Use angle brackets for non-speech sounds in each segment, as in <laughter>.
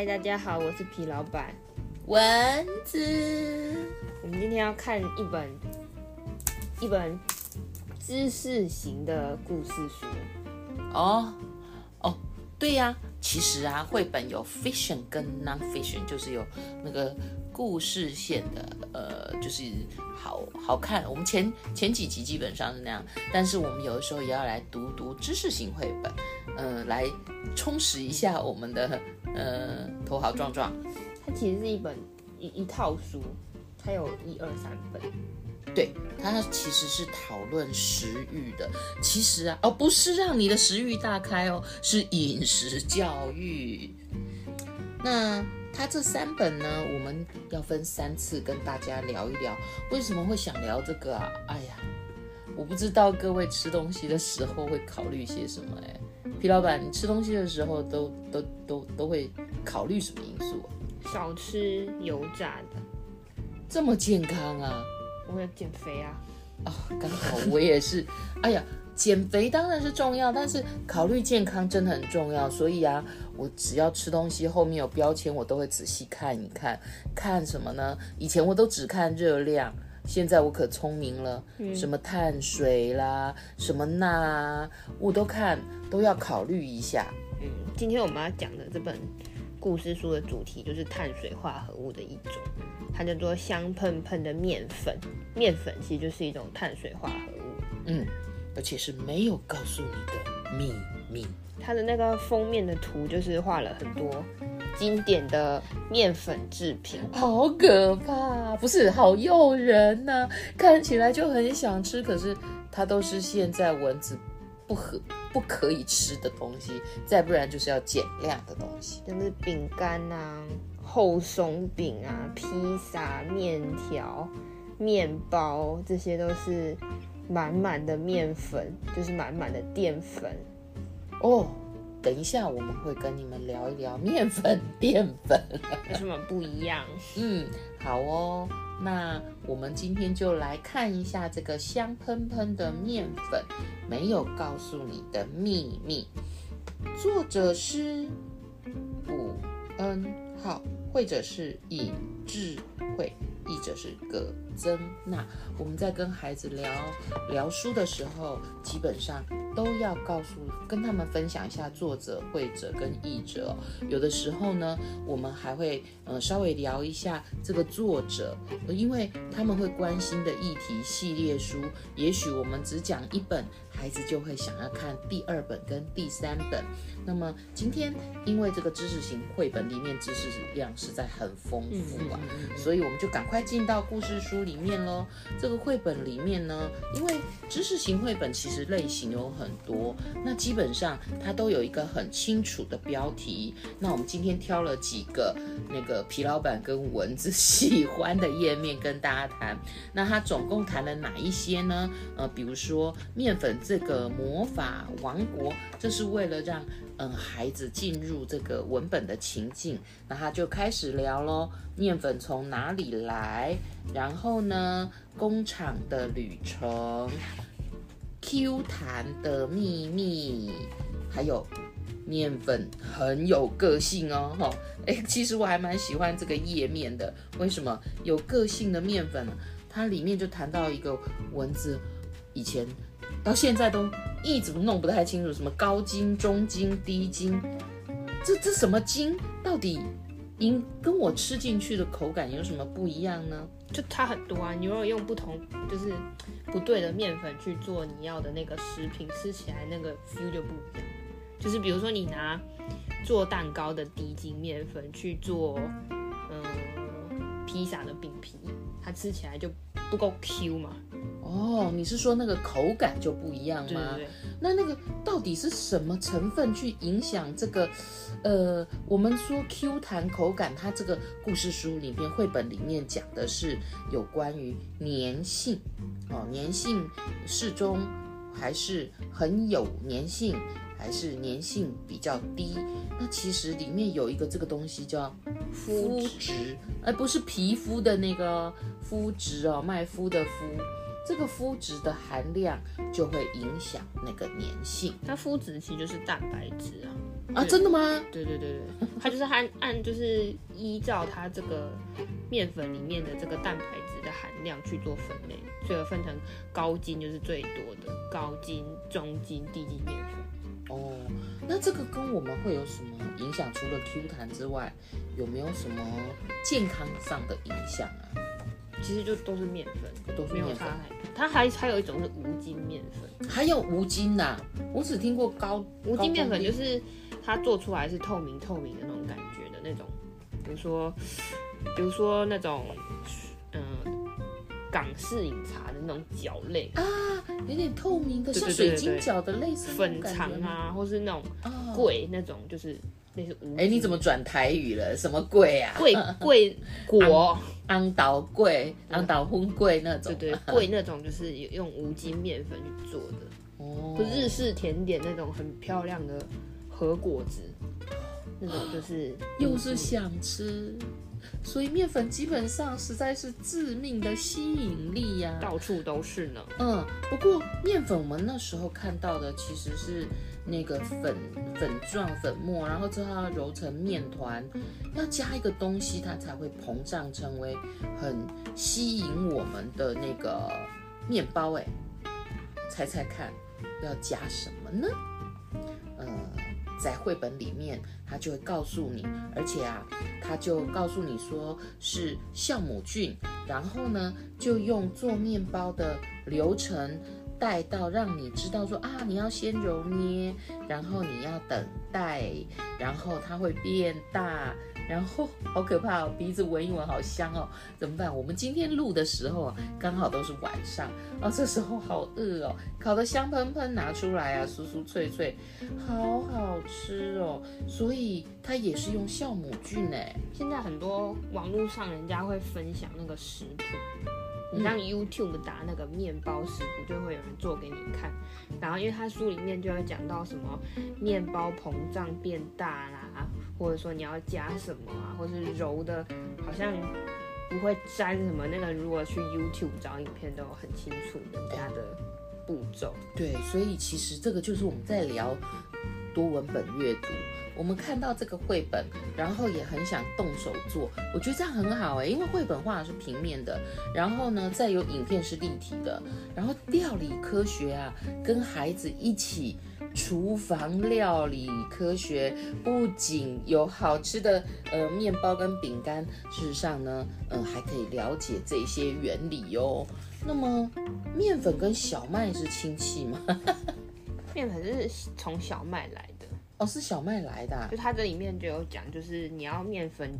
嗨，大家好，我是皮老板蚊子。我们今天要看一本一本知识型的故事书。哦哦，对呀，其实啊，绘本有 fiction 跟 non-fiction，就是有那个故事线的，呃，就是好好看。我们前前几集基本上是那样，但是我们有的时候也要来读读知识型绘本，呃，来充实一下我们的。呃，头好壮壮。它其实是一本一一套书，它有一二三本。对，它其实是讨论食欲的。其实啊，哦，不是让你的食欲大开哦，是饮食教育。那它这三本呢，我们要分三次跟大家聊一聊。为什么会想聊这个啊？哎呀，我不知道各位吃东西的时候会考虑些什么哎。皮老板，你吃东西的时候都都都都会考虑什么因素啊？少吃油炸的，这么健康啊！我要减肥啊！哦，刚好我也是。哎呀，减肥当然是重要，但是考虑健康真的很重要。所以啊，我只要吃东西后面有标签，我都会仔细看一看。看什么呢？以前我都只看热量。现在我可聪明了，嗯、什么碳水啦，什么钠啊，我都看，都要考虑一下。嗯，今天我们要讲的这本故事书的主题就是碳水化合物的一种，它叫做香喷喷的面粉。面粉其实就是一种碳水化合物。嗯，而且是没有告诉你的秘密。它的那个封面的图就是画了很多。经典的面粉制品，好可怕！不是，好诱人呐、啊，看起来就很想吃。可是它都是现在蚊子不可不可以吃的东西，再不然就是要减量的东西，像是饼干啊、厚松饼啊、披萨、面条、面包，这些都是满满的面粉，就是满满的淀粉哦。等一下，我们会跟你们聊一聊面粉、淀粉有什么不一样。<laughs> 嗯，好哦，那我们今天就来看一下这个香喷喷的面粉，没有告诉你的秘密。作者是伍恩浩，或者是尹智慧。译者是葛曾娜。我们在跟孩子聊聊书的时候，基本上都要告诉、跟他们分享一下作者、绘者跟译者。有的时候呢，我们还会呃稍微聊一下这个作者，因为他们会关心的议题系列书，也许我们只讲一本，孩子就会想要看第二本跟第三本。那么今天因为这个知识型绘本里面知识量实在很丰富啊，所以我们就赶快。进到故事书里里面喽。这个绘本里面呢，因为知识型绘本其实类型有很多，那基本上它都有一个很清楚的标题。那我们今天挑了几个那个皮老板跟蚊子喜欢的页面跟大家谈。那它总共谈了哪一些呢？呃，比如说面粉这个魔法王国，这是为了让。嗯，孩子进入这个文本的情境，那他就开始聊咯，面粉从哪里来？然后呢，工厂的旅程，Q 弹的秘密，还有面粉很有个性哦，哈，诶，其实我还蛮喜欢这个页面的。为什么有个性的面粉呢？它里面就谈到一个文字，以前。到现在都一直弄不太清楚，什么高筋、中筋、低筋，这这什么筋到底，因跟我吃进去的口感有什么不一样呢？就差很多啊！你如果用不同，就是不对的面粉去做你要的那个食品，吃起来那个 feel 就不一样。就是比如说你拿做蛋糕的低筋面粉去做，嗯，披萨的饼皮，它吃起来就不够 Q 嘛。哦，你是说那个口感就不一样吗？对对对。那那个到底是什么成分去影响这个？呃，我们说 Q 弹口感，它这个故事书里面、绘本里面讲的是有关于粘性哦，粘性适中还是很有粘性，还是粘性比较低？那其实里面有一个这个东西叫肤质，而不是皮肤的那个肤质哦，麦麸的麸。这个麸质的含量就会影响那个粘性。它麸质其实就是蛋白质啊。啊，真的吗？对对对对，它就是按按就是依照它这个面粉里面的这个蛋白质的含量去做分类，所以分成高筋就是最多的高筋、中筋、低筋面粉。哦，那这个跟我们会有什么影响？除了 Q 弹之外，有没有什么健康上的影响啊？其实就都是面粉，都是面粉。它还还有一种是无筋面粉，还有无筋呐、啊？我只听过高无筋面粉，就是它做出来是透明透明的那种感觉的那种，比如说比如说那种嗯、呃、港式饮茶的那种角类啊，有点透明的，像水晶角的类似粉肠啊，或是那种桂那种就是。那是哎，你怎么转台语了？什么贵啊？贵贵 <laughs> 果，安岛贵，安岛烘贵那种。对对，贵那种就是用无筋面粉去做的。哦。就日式甜点那种很漂亮的和果子，那种就是又是想吃，所以面粉基本上实在是致命的吸引力呀，到处都是呢。嗯，不过面粉我们那时候看到的其实是。那个粉粉状粉末，然后之后要揉成面团，要加一个东西，它才会膨胀成为很吸引我们的那个面包。哎，猜猜看，要加什么呢？在绘本里面，他就会告诉你，而且啊，他就告诉你说是酵母菌，然后呢，就用做面包的流程。带到让你知道说啊，你要先揉捏，然后你要等待，然后它会变大，然后好可怕哦，鼻子闻一闻好香哦，怎么办？我们今天录的时候，刚好都是晚上哦，这时候好饿哦，烤得香喷喷，拿出来啊，酥酥脆脆，好好吃哦，所以它也是用酵母菌哎。现在很多网络上人家会分享那个食谱。你让 YouTube 打那个面包食谱，就会有人做给你看。然后，因为他书里面就会讲到什么面包膨胀变大啦，或者说你要加什么啊，或是揉的，好像不会粘什么。那个如果去 YouTube 找影片，都很清楚人家的步骤。对，所以其实这个就是我们在聊多文本阅读。我们看到这个绘本，然后也很想动手做，我觉得这样很好哎，因为绘本画的是平面的，然后呢，再有影片是立体的，然后料理科学啊，跟孩子一起厨房料理科学，不仅有好吃的呃面包跟饼干，事实上呢，嗯、呃，还可以了解这些原理哦。那么，面粉跟小麦是亲戚吗？<laughs> 面粉是从小麦来。哦，是小麦来的，就它这里面就有讲，就是你要面粉，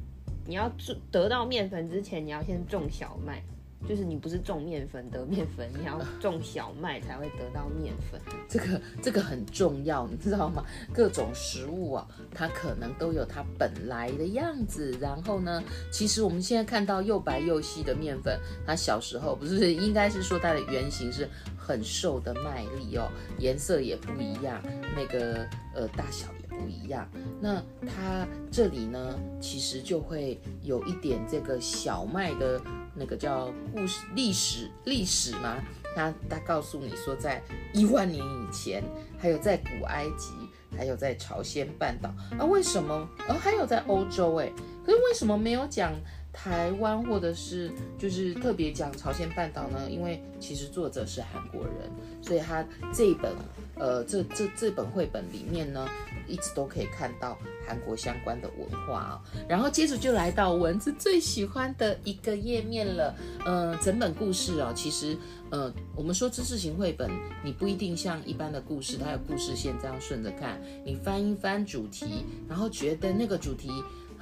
你要得到面粉之前，你要先种小麦，就是你不是种面粉得面粉，你要种小麦才会得到面粉。这个这个很重要，你知道吗？各种食物啊，它可能都有它本来的样子。然后呢，其实我们现在看到又白又细的面粉，它小时候不是应该是说它的原型是。很瘦的麦粒哦，颜色也不一样，那个呃大小不一样。那它这里呢，其实就会有一点这个小麦的那个叫故事历史历史嘛。它它告诉你说，在一万年以前，还有在古埃及，还有在朝鲜半岛啊，为什么？哦，还有在欧洲诶，可是为什么没有讲？台湾或者是就是特别讲朝鲜半岛呢，因为其实作者是韩国人，所以他这本呃这这这本绘本里面呢，一直都可以看到韩国相关的文化啊、然后接着就来到蚊子最喜欢的一个页面了，呃，整本故事哦，其实呃我们说知识型绘本，你不一定像一般的故事，它有故事线这样顺着看，你翻一翻主题，然后觉得那个主题。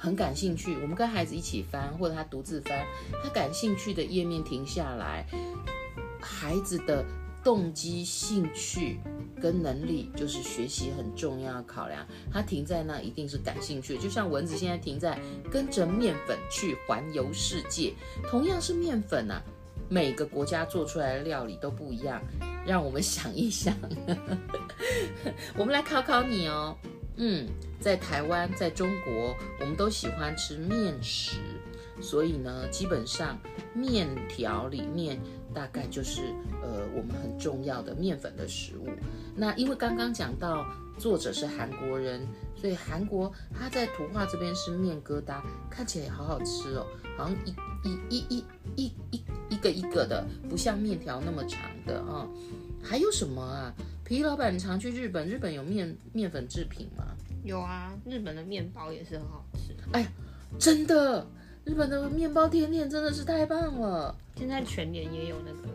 很感兴趣，我们跟孩子一起翻，或者他独自翻，他感兴趣的页面停下来，孩子的动机、兴趣跟能力，就是学习很重要的考量。它停在那一定是感兴趣，就像蚊子现在停在跟着面粉去环游世界。同样是面粉啊，每个国家做出来的料理都不一样。让我们想一想，我们来考考你哦。嗯，在台湾，在中国，我们都喜欢吃面食，所以呢，基本上面条里面大概就是呃我们很重要的面粉的食物。那因为刚刚讲到作者是韩国人，所以韩国他在图画这边是面疙瘩，看起来也好好吃哦，好像一一一一一一一个一个的，不像面条那么长的啊。还有什么啊？皮老板，常去日本？日本有面面粉制品吗？有啊，日本的面包也是很好吃。哎呀，真的，日本的面包甜点真的是太棒了。现在全年也有那个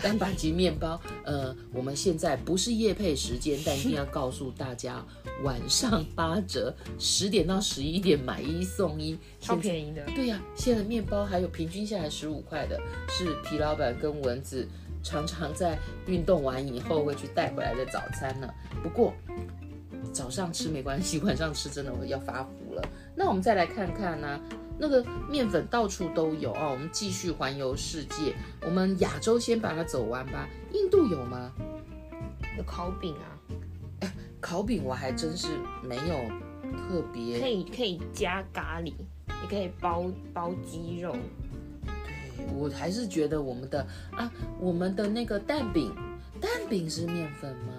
单板级面包。呃，我们现在不是夜配时间，但一定要告诉大家，晚上八折，十点到十一点买一送一，超便宜的。对呀、啊，现在面包还有平均下来十五块的，是皮老板跟蚊子。常常在运动完以后会去带回来的早餐呢。不过早上吃没关系，晚上吃真的我要发福了。那我们再来看看呢、啊，那个面粉到处都有哦。我们继续环游世界，我们亚洲先把它走完吧。印度有吗？有烤饼啊。哎，<laughs> 烤饼我还真是没有特别。可以可以加咖喱，也可以包包鸡肉。对我还是觉得我们的啊，我们的那个蛋饼，蛋饼是面粉吗？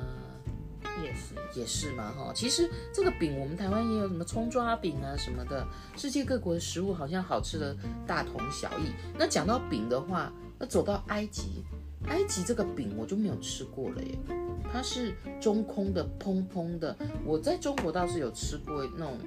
也是，也是嘛哈。其实这个饼，我们台湾也有什么葱抓饼啊什么的，世界各国的食物好像好吃的大同小异。那讲到饼的话，那走到埃及，埃及这个饼我就没有吃过了耶。它是中空的，蓬蓬的。我在中国倒是有吃过那种。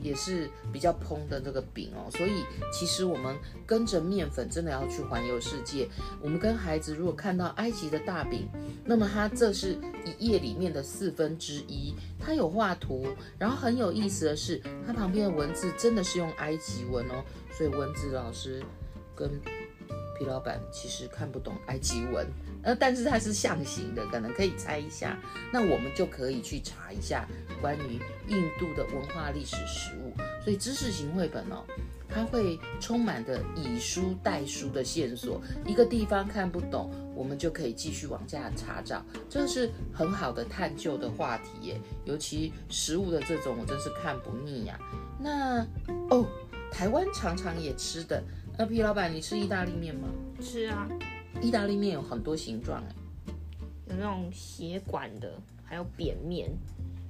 也是比较蓬的那个饼哦，所以其实我们跟着面粉真的要去环游世界。我们跟孩子如果看到埃及的大饼，那么它这是一页里面的四分之一，它有画图，然后很有意思的是，它旁边的文字真的是用埃及文哦，所以文字老师跟皮老板其实看不懂埃及文。呃，但是它是象形的，可能可以猜一下。那我们就可以去查一下关于印度的文化历史食物。所以知识型绘本哦，它会充满着以书代书的线索。一个地方看不懂，我们就可以继续往下查找，这是很好的探究的话题耶。尤其食物的这种，我真是看不腻呀、那哦，台湾常常也吃的，那皮老板，你吃意大利面吗？吃啊。意大利面有很多形状哎，有那种斜管的，还有扁面，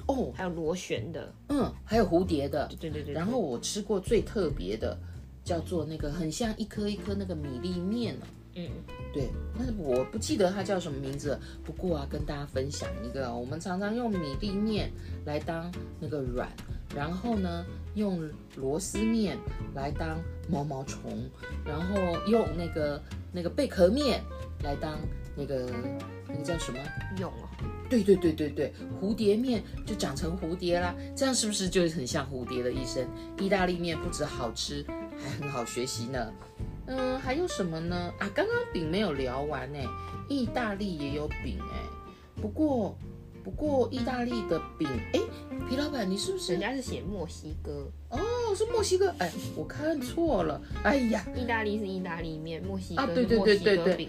哦，还有螺旋的，嗯，还有蝴蝶的，对对对对。然后我吃过最特别的，叫做那个很像一颗一颗那个米粒面呢，嗯，对，但是我不记得它叫什么名字。不过啊，跟大家分享一个，我们常常用米粒面来当那个软。然后呢，用螺丝面来当毛毛虫，然后用那个那个贝壳面来当那个那个叫什么？蛹哦。对对对对对，蝴蝶面就长成蝴蝶啦，这样是不是就很像蝴蝶的一生？意大利面不止好吃，还很好学习呢。嗯，还有什么呢？啊，刚刚饼没有聊完呢，意大利也有饼哎，不过。不过意大利的饼，哎，皮老板，你是不是？人家是写墨西哥哦，是墨西哥，哎，我看错了，哎呀，意大利是意大利面，墨西哥啊，对对对对对，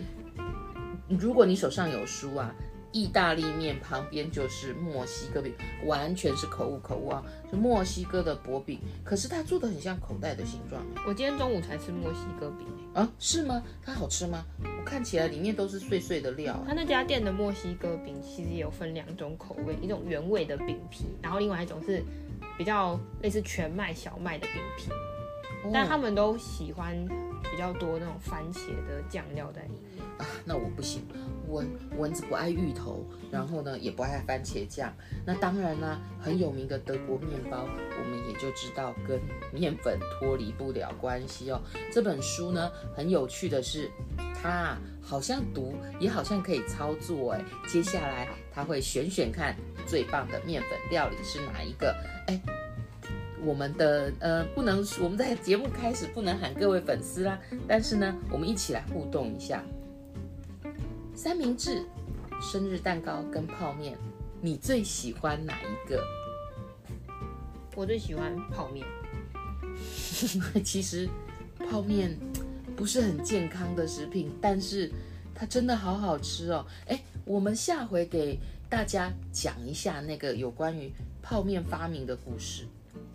如果你手上有书啊。意大利面旁边就是墨西哥饼，完全是口误口误啊！是墨西哥的薄饼，可是它做的很像口袋的形状。我今天中午才吃墨西哥饼啊，是吗？它好吃吗？我看起来里面都是碎碎的料。它那家店的墨西哥饼其实也有分两种口味，一种原味的饼皮，然后另外一种是比较类似全麦小麦的饼皮。但他们都喜欢比较多那种番茄的酱料在里面啊，那我不行，蚊蚊子不爱芋头，然后呢也不爱番茄酱。那当然啦，很有名的德国面包，我们也就知道跟面粉脱离不了关系哦。这本书呢很有趣的是，它好像读也好像可以操作哎。接下来他会选选看最棒的面粉料理是哪一个哎。我们的呃不能，我们在节目开始不能喊各位粉丝啦，但是呢，我们一起来互动一下。三明治、生日蛋糕跟泡面，你最喜欢哪一个？我最喜欢泡面。<laughs> 其实泡面不是很健康的食品，但是它真的好好吃哦。哎，我们下回给大家讲一下那个有关于泡面发明的故事。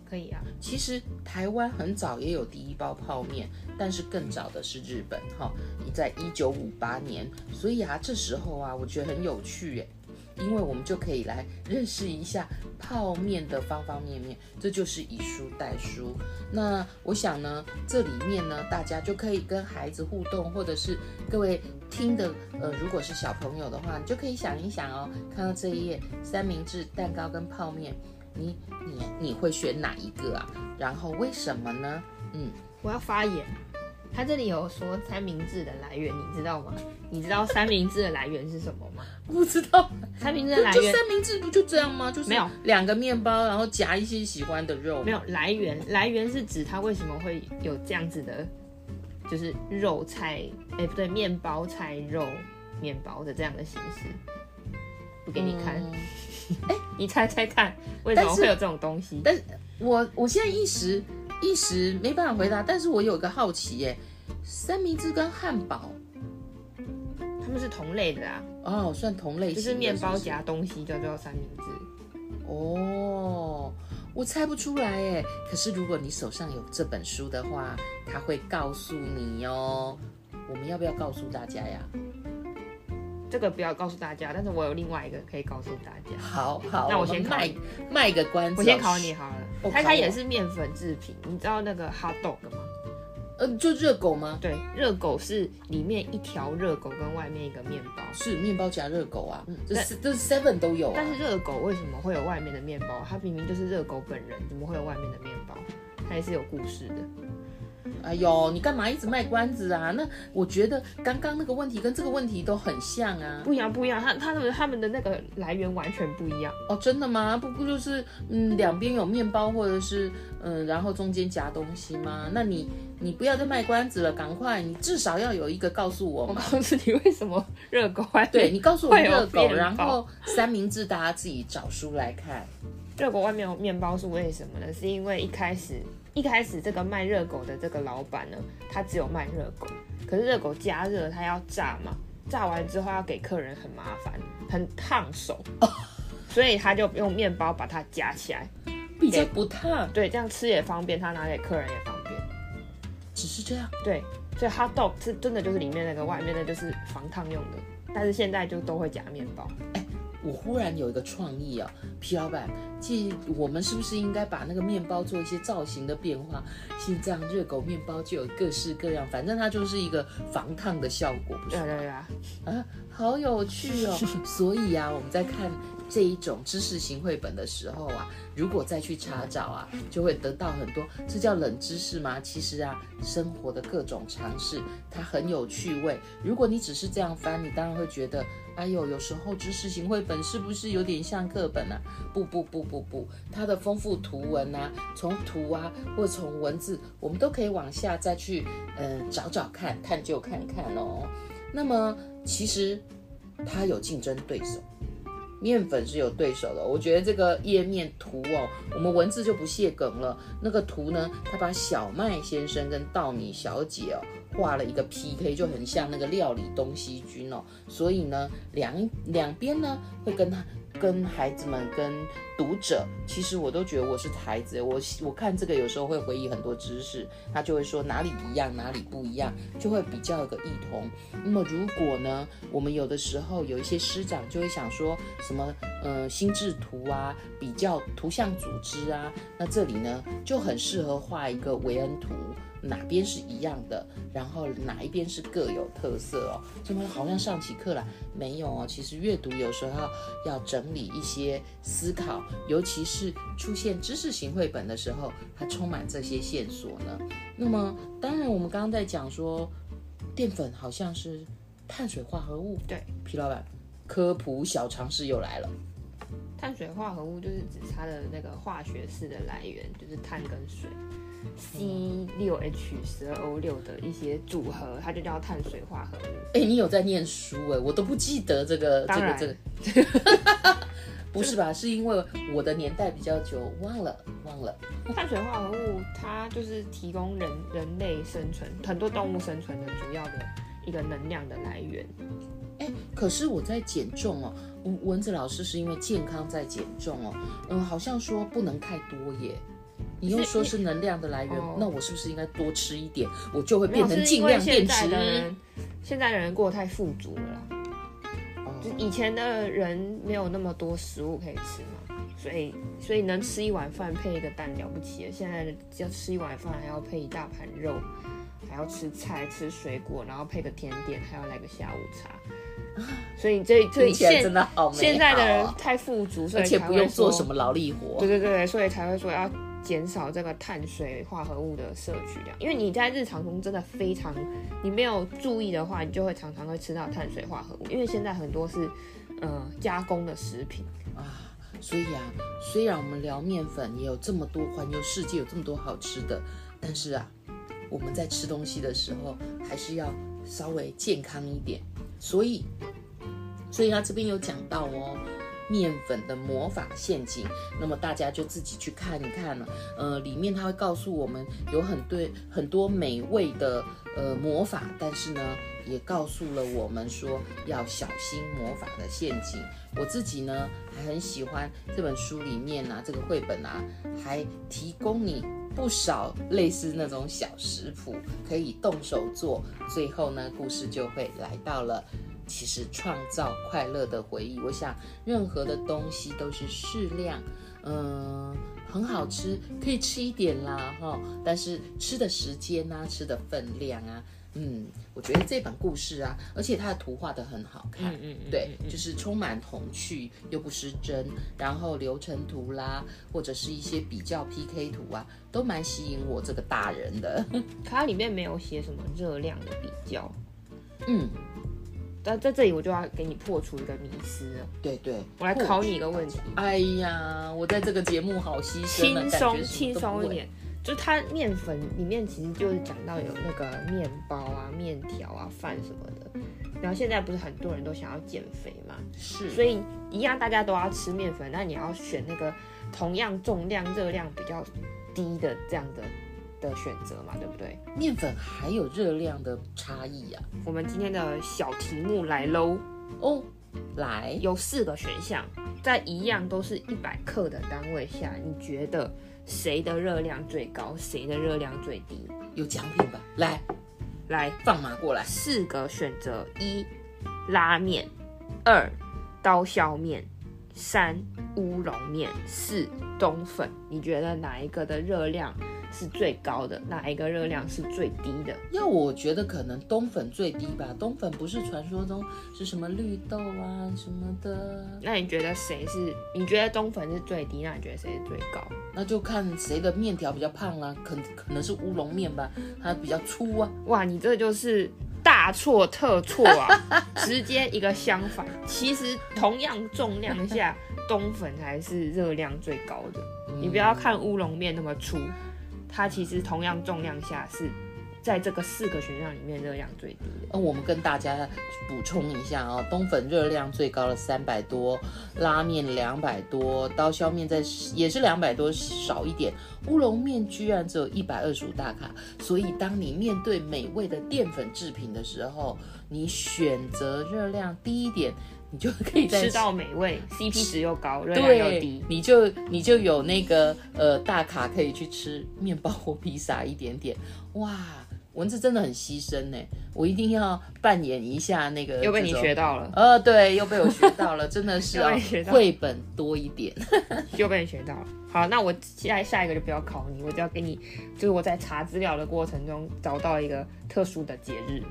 可以啊。其实台湾很早也有第一包泡面，但是更早的是日本哈，你在一九五八年。所以啊，这时候啊，我觉得很有趣耶。因为我们就可以来认识一下泡面的方方面面，这就是以书代书。那我想呢，这里面呢，大家就可以跟孩子互动，或者是各位听的，呃，如果是小朋友的话，你就可以想一想哦，看到这一页三明治、蛋糕跟泡面，你你你会选哪一个啊？然后为什么呢？嗯，我要发言。他这里有说三明治的来源，你知道吗？你知道三明治的来源是什么吗？<laughs> 不知道。三明治的来源，就三明治不就这样吗？就是没有两个面包，然后夹一些喜欢的肉。没有来源，来源是指它为什么会有这样子的，就是肉菜，哎、欸、不对，面包菜肉面包的这样的形式。不给你看，<laughs> 哎、嗯欸，你猜猜看，为什么会有这种东西？但，但我我现在一时一时没办法回答，但是我有一个好奇耶，三明治跟汉堡。他们是同类的啊，哦，算同类型，就是面包夹东西叫做三明治。哦，我猜不出来哎，可是如果你手上有这本书的话，他会告诉你哦。我们要不要告诉大家呀？这个不要告诉大家，但是我有另外一个可以告诉大家。好好，那我先卖卖个关子，我先考你好了。它它也是面粉制品，你知道那个 hot dog 吗？呃，就热狗吗？对，热狗是里面一条热狗跟外面一个面包，是面包夹热狗啊。嗯，这是这是 seven 都有啊。但是热狗为什么会有外面的面包？它明明就是热狗本人，怎么会有外面的面包？它也是有故事的。哎呦，你干嘛一直卖关子啊？那我觉得刚刚那个问题跟这个问题都很像啊。不一样，不一样。他他们他们的那个来源完全不一样。哦，真的吗？不不就是嗯，两边有面包或者是嗯，然后中间夹东西吗？那你你不要再卖关子了，赶快，你至少要有一个告诉我嘛。我告诉你为什么热狗外面对你告诉我热狗，然后三明治大家自己找书来看。热狗外面有面包是为什么呢？是因为一开始。一开始这个卖热狗的这个老板呢，他只有卖热狗，可是热狗加热他要炸嘛，炸完之后要给客人很麻烦，很烫手，所以他就用面包把它夹起来，比较不烫，对，这样吃也方便，他拿给客人也方便，只是这样，对，所以 hot dog 是真的就是里面那个，外面的就是防烫用的，但是现在就都会夹面包。我忽然有一个创意啊，皮老板，即我们是不是应该把那个面包做一些造型的变化？现在这样热狗面包就有各式各样，反正它就是一个防烫的效果，不是？对对啊，啊，好有趣哦！<laughs> 所以啊，我们在看这一种知识型绘本的时候啊，如果再去查找啊，就会得到很多。这叫冷知识吗？其实啊，生活的各种常识，它很有趣味。如果你只是这样翻，你当然会觉得。哎呦，有时候知识型绘本是不是有点像课本啊？不不不不不，它的丰富图文啊，从图啊或从文字，我们都可以往下再去呃找找看，探究看看哦。那么其实它有竞争对手，面粉是有对手的。我觉得这个页面图哦，我们文字就不泄梗了。那个图呢，它把小麦先生跟稻米小姐哦。画了一个 PK，就很像那个料理东西君哦，所以呢，两两边呢会跟他、跟孩子们、跟读者，其实我都觉得我是孩子，我我看这个有时候会回忆很多知识，他就会说哪里一样，哪里不一样，就会比较有个异同。那么如果呢，我们有的时候有一些师长就会想说什么，呃，心智图啊，比较图像组织啊，那这里呢就很适合画一个维恩图。哪边是一样的，然后哪一边是各有特色哦？怎么好像上起课来？没有哦。其实阅读有时候要要整理一些思考，尤其是出现知识型绘本的时候，它充满这些线索呢。那么，当然我们刚刚在讲说，淀粉好像是碳水化合物。对，皮老板，科普小常识又来了。碳水化合物就是指它的那个化学式的来源，就是碳跟水。C 六 H 十二 O 六的一些组合，它就叫碳水化合物。哎、欸，你有在念书哎，我都不记得这个当然这个这个，<laughs> 不是吧？是因为我的年代比较久，忘了忘了。碳水化合物它就是提供人人类生存很多动物生存的主要的一个能量的来源。哎、欸，可是我在减重哦，蚊子老师是因为健康在减重哦，嗯，好像说不能太多耶。你又说是能量的来源，那我是不是应该多吃一点，我就会变成尽量电池？现在的人，现在的人过得太富足了就以前的人没有那么多食物可以吃嘛，所以所以能吃一碗饭配一个蛋了不起了。现在要吃一碗饭还要配一大盘肉，还要吃菜吃水果，然后配个甜点，还要来个下午茶。所以这这现真的好，现在的人太富足，所以而且不用做什么劳力活。对对对，所以才会说要。减少这个碳水化合物的摄取量，因为你在日常中真的非常，你没有注意的话，你就会常常会吃到碳水化合物。因为现在很多是，呃，加工的食品啊，所以啊，虽然我们聊面粉也有这么多，环游世界有这么多好吃的，但是啊，我们在吃东西的时候还是要稍微健康一点。所以，所以他这边有讲到哦。面粉的魔法陷阱，那么大家就自己去看一看了。呃，里面它会告诉我们有很对很多美味的呃魔法，但是呢，也告诉了我们说要小心魔法的陷阱。我自己呢还很喜欢这本书里面啊，这个绘本啊，还提供你不少类似那种小食谱，可以动手做。最后呢，故事就会来到了。其实创造快乐的回忆，我想任何的东西都是适量，嗯，很好吃，可以吃一点啦，哈。但是吃的时间啊，吃的分量啊，嗯，我觉得这本故事啊，而且它的图画的很好看，嗯，嗯，对，就是充满童趣又不失真，然后流程图啦，或者是一些比较 PK 图啊，都蛮吸引我这个大人的。<laughs> 它里面没有写什么热量的比较，嗯。那在这里我就要给你破除一个迷思了。对对，我来考你一个问题。哎呀，我在这个节目好牺牲，轻松轻松一点。就是它面粉里面其实就是讲到有那个面包啊、面条啊、饭什么的。然后现在不是很多人都想要减肥嘛？是。所以一样大家都要吃面粉，那你要选那个同样重量、热量比较低的这样的。的选择嘛，对不对？面粉还有热量的差异啊。我们今天的小题目来喽哦，来，有四个选项，在一样都是一百克的单位下，你觉得谁的热量最高，谁的热量最低？有奖品吧？来，来放马过来。四个选择：一拉面，二刀削面，三乌龙面，四冬粉。你觉得哪一个的热量是最高的？哪一个热量是最低的？要我觉得可能冬粉最低吧。冬粉不是传说中是什么绿豆啊什么的？那你觉得谁是？你觉得冬粉是最低？那你觉得谁是最高？那就看谁的面条比较胖啦、啊。可可能是乌龙面吧，它比较粗啊。哇，你这就是大错特错啊！<laughs> 直接一个相反。其实同样重量下，冬粉才是热量最高的。你不要看乌龙面那么粗。它其实同样重量下是在这个四个选项里面热量最低的。那我们跟大家补充一下啊，冬粉热量最高的三百多，拉面两百多，刀削面在也是两百多少一点，乌龙面居然只有一百二十五大卡。所以当你面对美味的淀粉制品的时候，你选择热量低一点。你就可以吃到美味，CP 值又高，热量又低，你就你就有那个呃大卡可以去吃面包或披萨一点点。哇，蚊子真的很牺牲呢，我一定要扮演一下那个。又被你学到了。呃，对，又被我学到了，<laughs> 真的是啊，绘本多一点，<laughs> 又被你学到了。好，那我现在下一个就不要考你，我只要给你，就是我在查资料的过程中找到一个特殊的节日。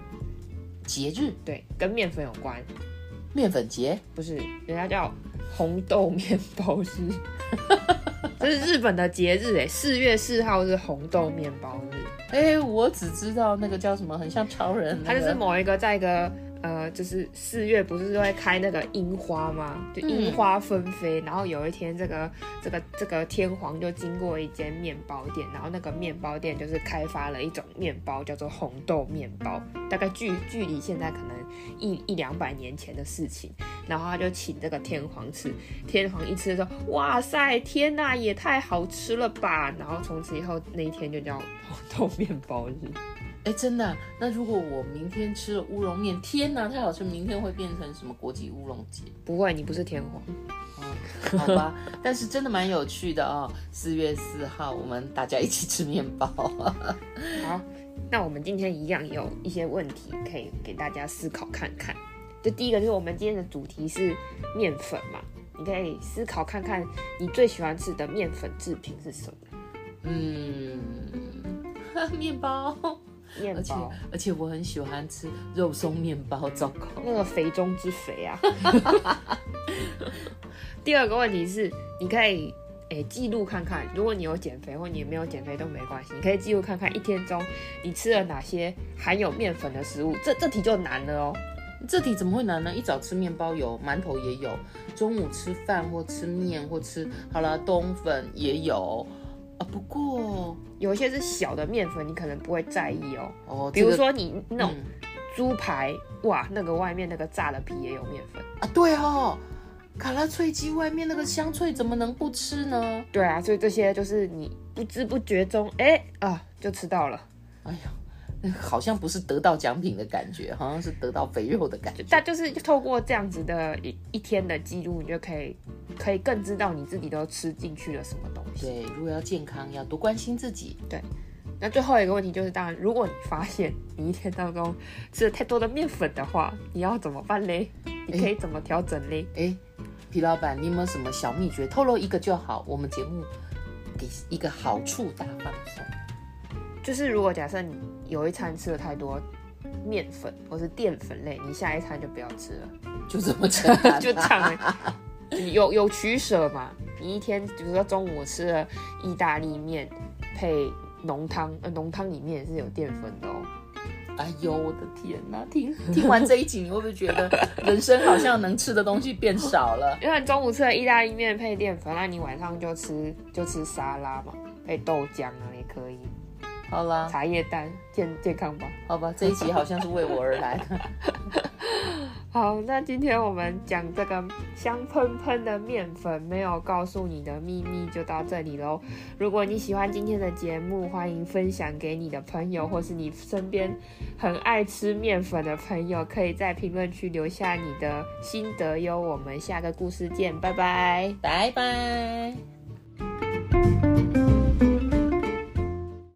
节日？对，跟面粉有关。面粉节不是，人家叫红豆面包日，这 <laughs> 是日本的节日哎，四月四号是红豆面包日。哎，我只知道那个叫什么，很像超人，他就是某一个在一个呃，就是四月不是会开那个樱花吗？就樱花纷飞。然后有一天，这个这个这个天皇就经过一间面包店，然后那个面包店就是开发了一种面包，叫做红豆面包。大概距距离现在可能一一两百年前的事情。然后他就请这个天皇吃，天皇一吃说：“哇塞，天哪，也太好吃了吧！”然后从此以后那一天就叫 <laughs> 红豆面包日。哎，真的？那如果我明天吃了乌龙面，天哪，太好吃！明天会变成什么国际乌龙节？不会，你不是天皇。哦，好吧。但是真的蛮有趣的哦。四月四号，我们大家一起吃面包。<laughs> 好，那我们今天一样有一些问题可以给大家思考看看。就第一个，就是我们今天的主题是面粉嘛，你可以思考看看你最喜欢吃的面粉制品是什么？嗯，<laughs> 面包。面包，而且而且我很喜欢吃肉松面包，糟糕，那个肥中之肥啊！<laughs> 第二个问题是，你可以诶记录看看，如果你有减肥或你没有减肥都没关系，你可以记录看看一天中你吃了哪些含有面粉的食物。这这题就难了哦，这题怎么会难呢？一早吃面包有，馒头也有，中午吃饭或吃面或吃好了冬粉也有。啊，不过有一些是小的面粉，你可能不会在意哦。哦，比如说你那种猪排，嗯、哇，那个外面那个炸的皮也有面粉啊。对哦，卡拉脆鸡外面那个香脆怎么能不吃呢？对啊，所以这些就是你不知不觉中，哎啊，就吃到了。哎呀。<laughs> 好像不是得到奖品的感觉，好像是得到肥肉的感觉。但就是透过这样子的一一天的记录，你就可以可以更知道你自己都吃进去了什么东西。对，如果要健康，要多关心自己。对。那最后一个问题就是，当然，如果你发现你一天当中吃了太多的面粉的话，你要怎么办嘞？你可以怎么调整嘞？哎、欸，皮老板，你有没有什么小秘诀？透露一个就好。我们节目给一个好处大放送。就是如果假设你有一餐吃了太多面粉或是淀粉类，你下一餐就不要吃了，就这么简单，就这样，有有取舍嘛。你一天比如说中午吃了意大利面配浓汤，呃，浓汤里面也是有淀粉的哦。哎呦，我的天哪！听听完这一集，你会不会觉得人生好像能吃的东西变少了？<laughs> 因为中午吃了意大利面配淀粉，那你晚上就吃就吃沙拉嘛，配豆浆啊也可以。好啦，茶叶蛋健健康吧？好吧，这一集好像是为我而来的。<laughs> 好，那今天我们讲这个香喷喷的面粉没有告诉你的秘密就到这里喽。如果你喜欢今天的节目，欢迎分享给你的朋友，或是你身边很爱吃面粉的朋友，可以在评论区留下你的心得哟。我们下个故事见，拜拜，拜拜。